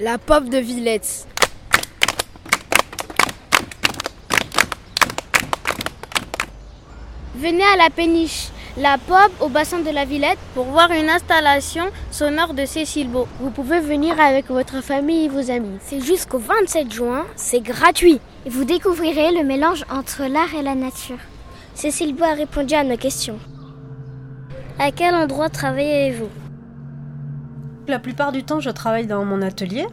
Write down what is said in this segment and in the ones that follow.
La pop de Villette. Venez à la péniche, la pop au bassin de la Villette pour voir une installation sonore de Cécile Beau. Vous pouvez venir avec votre famille et vos amis. C'est jusqu'au 27 juin, c'est gratuit. Et vous découvrirez le mélange entre l'art et la nature. Cécile Beau a répondu à nos questions. À quel endroit travaillez-vous? La plupart du temps, je travaille dans mon atelier.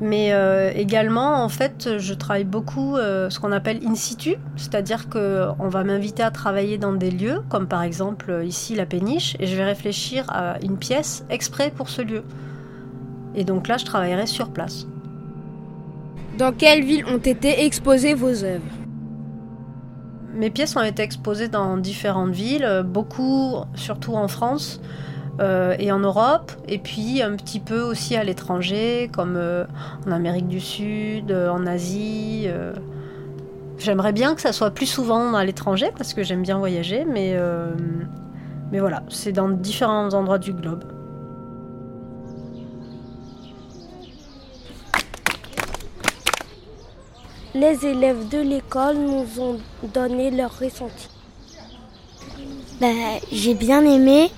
Mais euh, également, en fait, je travaille beaucoup euh, ce qu'on appelle in situ, c'est-à-dire qu'on va m'inviter à travailler dans des lieux, comme par exemple euh, ici la péniche, et je vais réfléchir à une pièce exprès pour ce lieu. Et donc là, je travaillerai sur place. Dans quelle ville ont été exposées vos œuvres? Mes pièces ont été exposées dans différentes villes, beaucoup, surtout en France. Euh, et en Europe, et puis un petit peu aussi à l'étranger, comme euh, en Amérique du Sud, euh, en Asie. J'aimerais bien que ça soit plus souvent à l'étranger parce que j'aime bien voyager, mais, mais voilà, c'est dans différents endroits du globe. Les élèves de l'école nous ont donné leur ressenti. Bah, j'ai bien aimé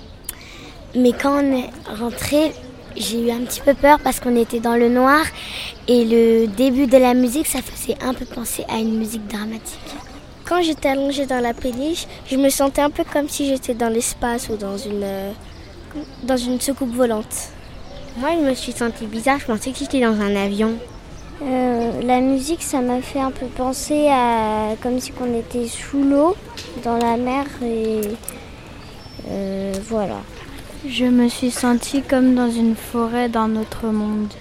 mais quand on est rentré, j'ai eu un petit peu peur parce qu'on était dans le noir et le début de la musique, ça faisait un peu penser à une musique dramatique. Quand j'étais allongée dans la péniche, je me sentais un peu comme si j'étais dans l'espace ou dans une, euh, dans une soucoupe volante. Moi, je me suis sentie bizarre, je pensais que j'étais dans un avion. Euh, la musique, ça m'a fait un peu penser à comme si on était sous l'eau, dans la mer, et euh, voilà. Je me suis sentie comme dans une forêt d'un autre monde.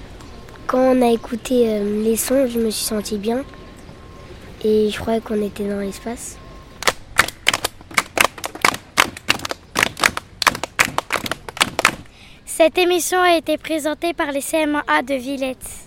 Quand on a écouté euh, les sons, je me suis sentie bien. Et je croyais qu'on était dans l'espace. Cette émission a été présentée par les CMA de Villette.